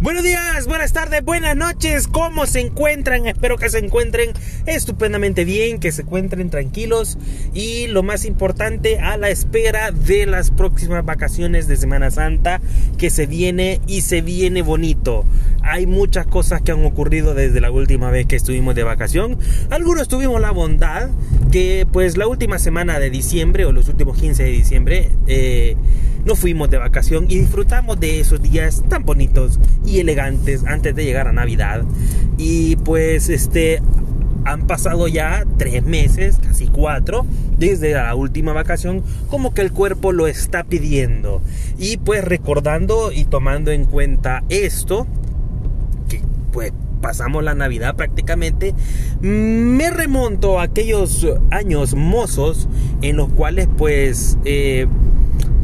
Buenos días, buenas tardes, buenas noches. ¿Cómo se encuentran? Espero que se encuentren estupendamente bien, que se encuentren tranquilos y lo más importante, a la espera de las próximas vacaciones de Semana Santa que se viene y se viene bonito. Hay muchas cosas que han ocurrido desde la última vez que estuvimos de vacación. Algunos tuvimos la bondad que pues la última semana de diciembre o los últimos 15 de diciembre eh, nos fuimos de vacación y disfrutamos de esos días tan bonitos y elegantes antes de llegar a Navidad. Y pues este han pasado ya tres meses, casi cuatro, desde la última vacación, como que el cuerpo lo está pidiendo. Y pues recordando y tomando en cuenta esto, que pues pasamos la Navidad prácticamente, me remonto a aquellos años mozos en los cuales pues... Eh,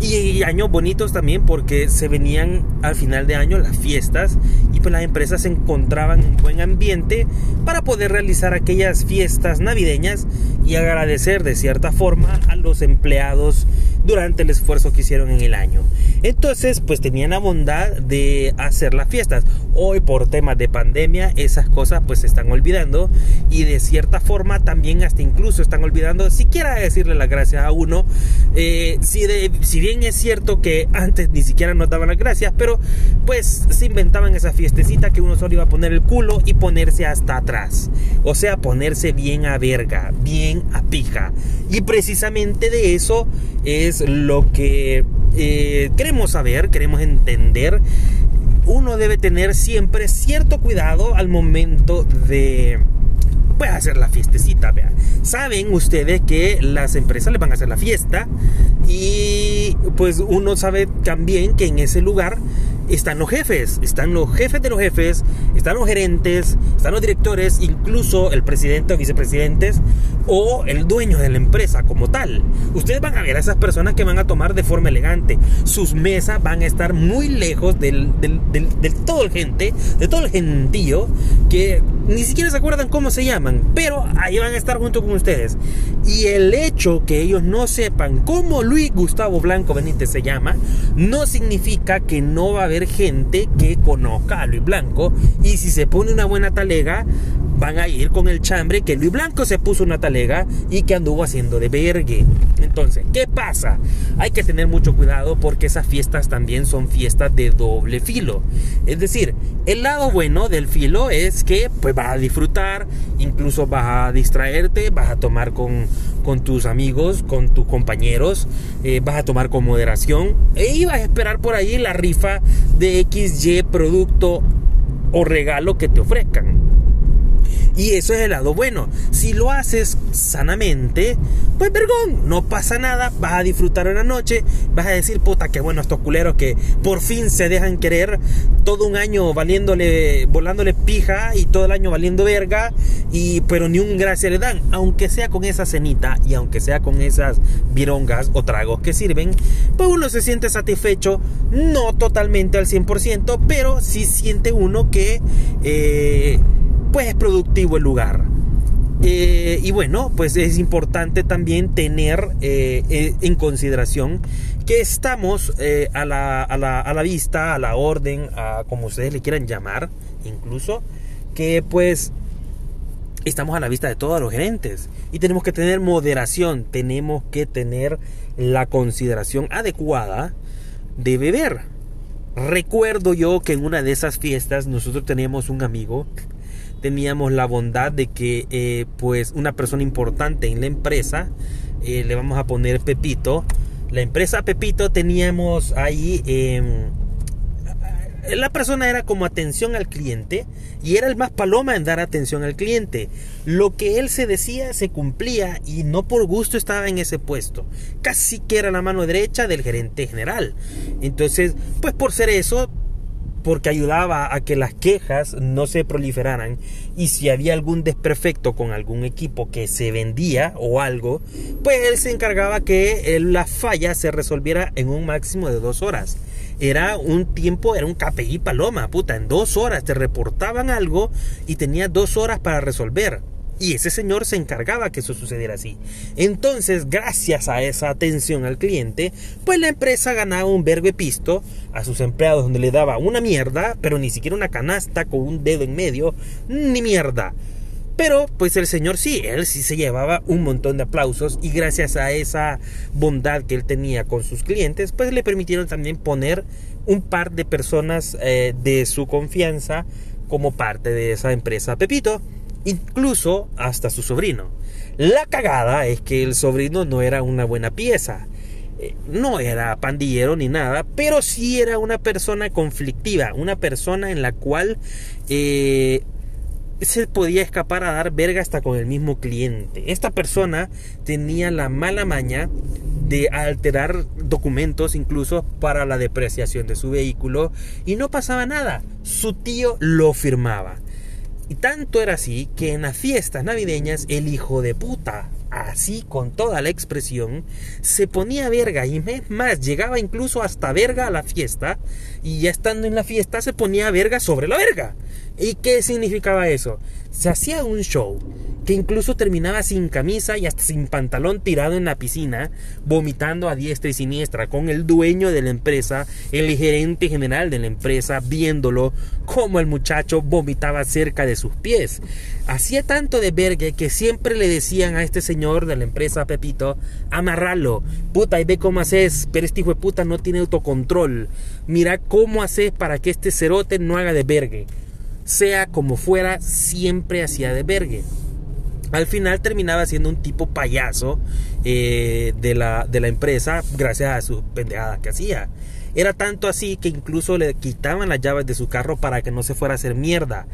y años bonitos también porque se venían al final de año las fiestas y pues las empresas se encontraban en buen ambiente para poder realizar aquellas fiestas navideñas y agradecer de cierta forma a los empleados durante el esfuerzo que hicieron en el año. Entonces, pues tenían la bondad de hacer las fiestas. Hoy por temas de pandemia esas cosas pues se están olvidando y de cierta forma también hasta incluso están olvidando siquiera decirle las gracias a uno. Eh, si, bien es cierto que antes ni siquiera nos daban las gracias, pero pues se inventaban esa fiestecita que uno solo iba a poner el culo y ponerse hasta atrás. O sea, ponerse bien a verga, bien a pija. Y precisamente de eso es lo que eh, queremos saber, queremos entender. Uno debe tener siempre cierto cuidado al momento de pues, hacer la fiestecita. Vean. Saben ustedes que las empresas les van a hacer la fiesta y pues uno sabe también que en ese lugar están los jefes, están los jefes de los jefes, están los gerentes, están los directores, incluso el presidente o vicepresidentes o el dueño de la empresa como tal. Ustedes van a ver a esas personas que van a tomar de forma elegante. Sus mesas van a estar muy lejos del, todo el gente, de todo el gentío, que ni siquiera se acuerdan cómo se llaman, pero ahí van a estar junto con ustedes. Y el hecho que ellos no sepan cómo Luis Gustavo Blanco Benítez se llama, no significa que no va a haber gente que conozca a Luis Blanco y si se pone una buena talega van a ir con el chambre que Luis Blanco se puso una talega y que anduvo haciendo de vergue. Entonces, ¿qué pasa? Hay que tener mucho cuidado porque esas fiestas también son fiestas de doble filo. Es decir, el lado bueno del filo es que pues vas a disfrutar, incluso vas a distraerte, vas a tomar con, con tus amigos, con tus compañeros, eh, vas a tomar con moderación e vas a esperar por ahí la rifa de XY producto o regalo que te ofrezcan. Y eso es el lado bueno. Si lo haces sanamente, pues vergón, no pasa nada, vas a disfrutar una noche, vas a decir, puta, qué bueno estos culeros que por fin se dejan querer todo un año valiéndole, volándole pija y todo el año valiendo verga, y, pero ni un gracia le dan, aunque sea con esa cenita y aunque sea con esas virongas o tragos que sirven, pues uno se siente satisfecho, no totalmente al 100%, pero sí siente uno que... Eh, pues es productivo el lugar. Eh, y bueno, pues es importante también tener eh, eh, en consideración que estamos a la, a, la, a, la, vista, a la orden, a como ustedes le quieran llamar, incluso, que pues estamos a la vista de todos los gerentes y tenemos que tener moderación, tenemos que tener la consideración adecuada de beber. Recuerdo yo que en una de esas fiestas nosotros teníamos un amigo teníamos la bondad de que eh, pues una persona importante en la empresa, eh, le vamos a poner Pepito, la empresa Pepito teníamos ahí... Em, la persona era como atención al cliente y era el más paloma en dar atención al cliente. Lo que él se decía se cumplía y no por gusto estaba en ese puesto. Casi que era la mano derecha del gerente general. Entonces, pues por ser eso, porque ayudaba a que las quejas no se proliferaran y si había algún desperfecto con algún equipo que se vendía o algo, pues él se encargaba que la falla se resolviera en un máximo de dos horas. Era un tiempo, era un KPI paloma, puta, en dos horas te reportaban algo y tenías dos horas para resolver. Y ese señor se encargaba que eso sucediera así. Entonces, gracias a esa atención al cliente, pues la empresa ganaba un verbo pisto a sus empleados donde le daba una mierda, pero ni siquiera una canasta con un dedo en medio, ni mierda. Pero pues el señor sí, él sí se llevaba un montón de aplausos y gracias a esa bondad que él tenía con sus clientes, pues le permitieron también poner un par de personas eh, de su confianza como parte de esa empresa Pepito incluso hasta su sobrino. La cagada es que el sobrino no era una buena pieza. Eh, no era pandillero ni nada, pero sí era una persona conflictiva, una persona en la cual eh, se podía escapar a dar verga hasta con el mismo cliente. Esta persona tenía la mala maña de alterar documentos incluso para la depreciación de su vehículo y no pasaba nada. Su tío lo firmaba. Y tanto era así que en las fiestas navideñas el hijo de puta, así con toda la expresión, se ponía verga y más, llegaba incluso hasta verga a la fiesta y ya estando en la fiesta se ponía verga sobre la verga. ¿Y qué significaba eso? Se hacía un show que incluso terminaba sin camisa y hasta sin pantalón tirado en la piscina, vomitando a diestra y siniestra, con el dueño de la empresa, el gerente general de la empresa, viéndolo como el muchacho vomitaba cerca de sus pies. Hacía tanto de vergue que siempre le decían a este señor de la empresa Pepito, amarralo, puta, y ve cómo haces, pero este hijo de puta no tiene autocontrol. Mira cómo haces para que este cerote no haga de vergue. Sea como fuera, siempre hacía de vergue al final terminaba siendo un tipo payaso eh, de, la, de la empresa gracias a sus pendejadas que hacía. Era tanto así que incluso le quitaban las llaves de su carro para que no se fuera a hacer mierda.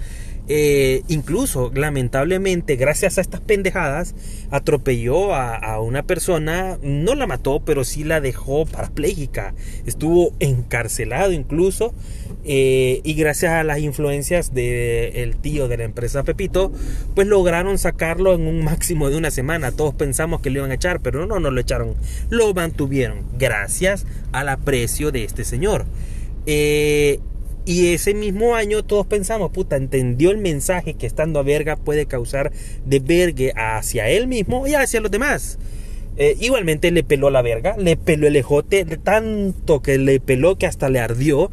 Eh, incluso, lamentablemente, gracias a estas pendejadas, atropelló a, una persona, no la mató, pero sí la dejó parapléjica. Estuvo encarcelado incluso. Eh, y gracias a las influencias del tío de la empresa Pepito, pues lograron sacarlo en un máximo de una semana. Todos pensamos que lo iban a echar, pero no, no lo echaron. Lo mantuvieron gracias al aprecio de este señor. Eh, y ese mismo año todos pensamos, puta, entendió el mensaje que estando a verga puede causar de vergue hacia él mismo y hacia los demás. Eh, igualmente le peló la verga, le peló el ejote, tanto que le peló que hasta le ardió.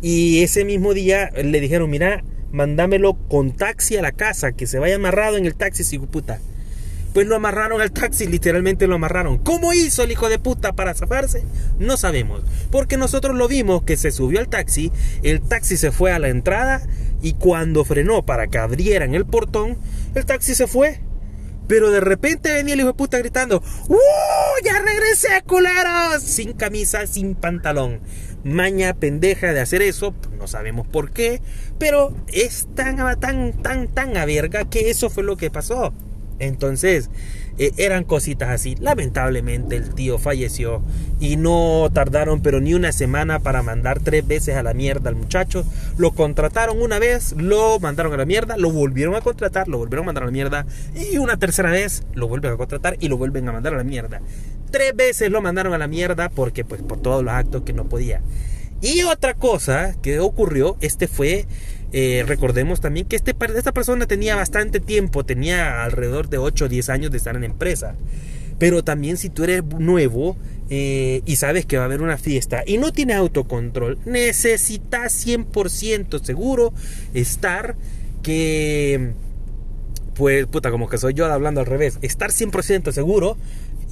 Y ese mismo día le dijeron, mira, mándamelo con taxi a la casa, que se vaya amarrado en el taxi, si puta. Pues lo amarraron al taxi, literalmente lo amarraron. ¿Cómo hizo el hijo de puta para zafarse? No sabemos. Porque nosotros lo vimos que se subió al taxi, el taxi se fue a la entrada y cuando frenó para que abrieran el portón, el taxi se fue. Pero de repente venía el hijo de puta gritando, ¡Uh! ¡Ya regresé, culeros! Sin camisa, sin pantalón. Maña pendeja de hacer eso, no sabemos por qué, pero es tan, tan, tan, tan a verga que eso fue lo que pasó. Entonces, eh, eran cositas así. Lamentablemente el tío falleció y no tardaron pero ni una semana para mandar tres veces a la mierda al muchacho. Lo contrataron una vez, lo mandaron a la mierda, lo volvieron a contratar, lo volvieron a mandar a la mierda y una tercera vez lo vuelven a contratar y lo vuelven a mandar a la mierda. Tres veces lo mandaron a la mierda porque pues por todos los actos que no podía. Y otra cosa que ocurrió, este fue eh, recordemos también que este, esta persona tenía bastante tiempo, tenía alrededor de 8 o 10 años de estar en empresa. Pero también si tú eres nuevo eh, y sabes que va a haber una fiesta y no tienes autocontrol, necesitas 100% seguro estar que... Pues puta, como que soy yo hablando al revés. Estar 100% seguro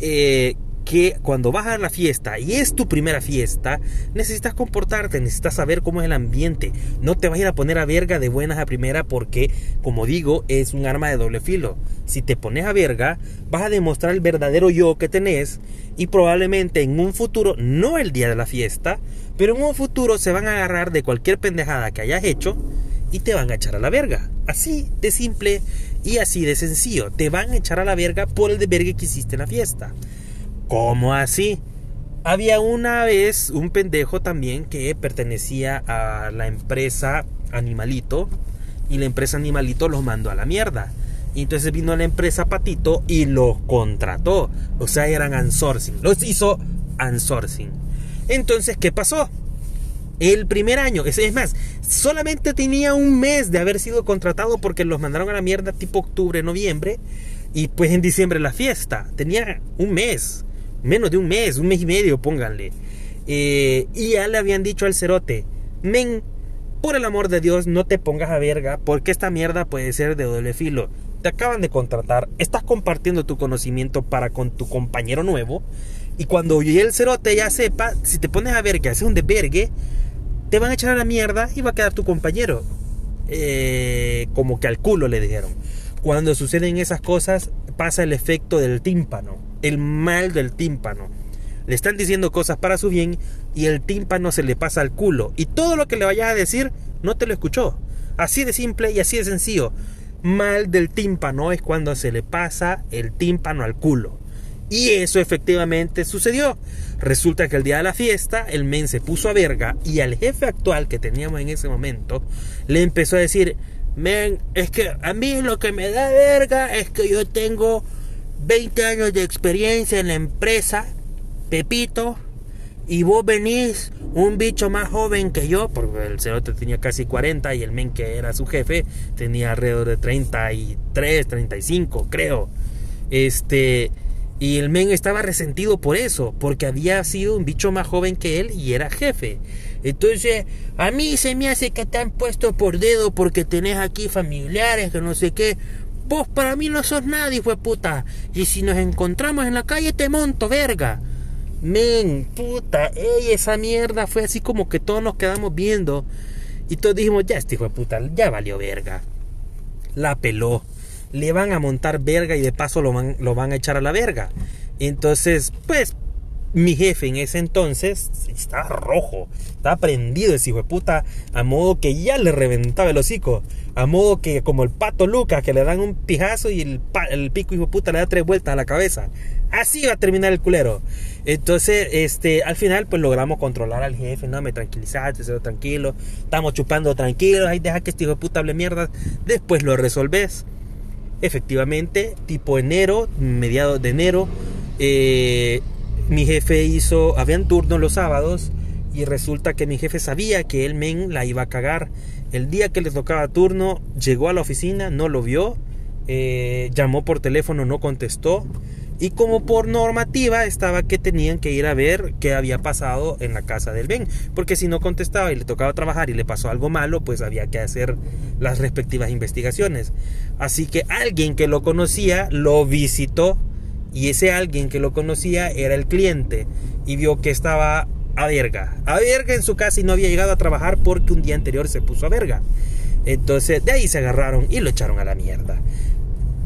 eh, que cuando vas a la fiesta y es tu primera fiesta, necesitas comportarte, necesitas saber cómo es el ambiente. No te vas a ir a poner a verga de buenas a primera porque, como digo, es un arma de doble filo. Si te pones a verga, vas a demostrar el verdadero yo que tenés y probablemente en un futuro, no el día de la fiesta, pero en un futuro se van a agarrar de cualquier pendejada que hayas hecho y te van a echar a la verga. Así de simple y así de sencillo. Te van a echar a la verga por el de verga que hiciste en la fiesta. ¿Cómo así? Había una vez un pendejo también que pertenecía a la empresa Animalito y la empresa Animalito los mandó a la mierda. Y entonces vino la empresa Patito y los contrató. O sea, eran ansourcing. Los hizo ansourcing. Entonces, ¿qué pasó? El primer año, es más, solamente tenía un mes de haber sido contratado porque los mandaron a la mierda tipo octubre, noviembre. Y pues en diciembre la fiesta. Tenía un mes, menos de un mes, un mes y medio, pónganle. Eh, y ya le habían dicho al cerote, men, por el amor de Dios, no te pongas a verga, porque esta mierda puede ser de doble filo. Te acaban de contratar, estás compartiendo tu conocimiento para con tu compañero nuevo. Y cuando el cerote ya sepa, si te pones a ver que haces un desvergue, te van a echar a la mierda y va a quedar tu compañero. Eh, como que al culo le dijeron. Cuando suceden esas cosas, pasa el efecto del tímpano, el mal del tímpano. Le están diciendo cosas para su bien y el tímpano se le pasa al culo. Y todo lo que le vayas a decir, no te lo escuchó. Así de simple y así de sencillo. Mal del tímpano es cuando se le pasa el tímpano al culo. Y eso efectivamente sucedió. Resulta que el día de la fiesta el men se puso a verga y al jefe actual que teníamos en ese momento le empezó a decir, men, es que a mí lo que me da verga es que yo tengo 20 años de experiencia en la empresa, Pepito, y vos venís un bicho más joven que yo, porque el cerote tenía casi 40 y el men que era su jefe tenía alrededor de 33, 35, creo. Este, y el men estaba resentido por eso, porque había sido un bicho más joven que él y era jefe. Entonces, a mí se me hace que te han puesto por dedo porque tenés aquí familiares, que no sé qué. Vos para mí no sos nadie, fue puta. Y si nos encontramos en la calle te monto, verga. Men, puta, ey, esa mierda fue así como que todos nos quedamos viendo. Y todos dijimos, ya este hijo de puta, ya valió verga. La peló le van a montar verga y de paso lo van, lo van a echar a la verga. Entonces, pues, mi jefe en ese entonces estaba rojo, estaba prendido ese hijo de puta, a modo que ya le reventaba el hocico, a modo que como el pato Lucas, que le dan un pijazo y el, el pico hijo de puta le da tres vueltas a la cabeza. Así va a terminar el culero. Entonces, este, al final, pues logramos controlar al jefe, no me tranquilizaste, se tranquilo, estamos chupando tranquilos, ahí deja que este hijo de puta hable mierda, después lo resolves efectivamente, tipo enero, mediados de enero, eh, mi jefe hizo, habían turnos los sábados y resulta que mi jefe sabía que el men la iba a cagar. El día que le tocaba turno, llegó a la oficina, no lo vio, eh, llamó por teléfono, no contestó y como por normativa estaba que tenían que ir a ver qué había pasado en la casa del Ben. Porque si no contestaba y le tocaba trabajar y le pasó algo malo, pues había que hacer las respectivas investigaciones. Así que alguien que lo conocía lo visitó y ese alguien que lo conocía era el cliente y vio que estaba a verga. A verga en su casa y no había llegado a trabajar porque un día anterior se puso a verga. Entonces de ahí se agarraron y lo echaron a la mierda.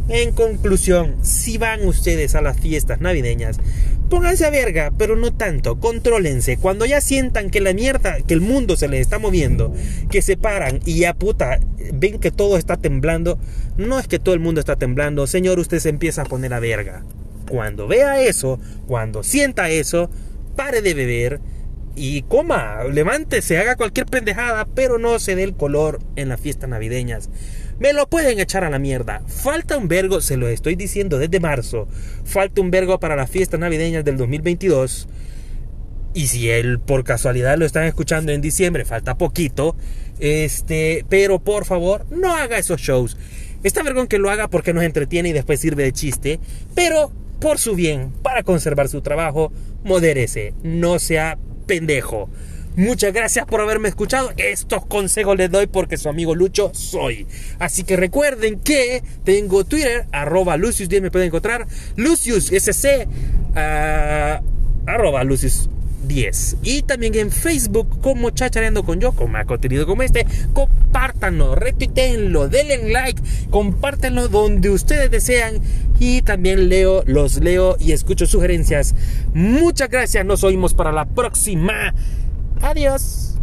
En conclusión, si van ustedes a las fiestas navideñas, pónganse a verga, pero no tanto, contrólense. Cuando ya sientan que la mierda, que el mundo se les está moviendo, que se paran y ya puta, ven que todo está temblando, no es que todo el mundo está temblando, señor, usted se empieza a poner a verga. Cuando vea eso, cuando sienta eso, pare de beber y coma, levántese, haga cualquier pendejada, pero no se dé el color en las fiestas navideñas. Me lo pueden echar a la mierda. Falta un vergo, se lo estoy diciendo desde marzo. Falta un vergo para las fiestas navideñas del 2022. Y si él por casualidad lo están escuchando en diciembre, falta poquito. Este, pero por favor, no haga esos shows. Está vergón que lo haga porque nos entretiene y después sirve de chiste. Pero por su bien, para conservar su trabajo, modérese. No sea pendejo. Muchas gracias por haberme escuchado. Estos consejos les doy porque su amigo Lucho soy. Así que recuerden que tengo Twitter, arroba Lucius 10 me pueden encontrar. Lucius SC, uh, arroba Lucius 10. Y también en Facebook como Chachareando con yo, con más contenido como este. Compártanlo, retuiteenlo, denle like, compártanlo donde ustedes desean. Y también leo, los leo y escucho sugerencias. Muchas gracias, nos oímos para la próxima. Adiós.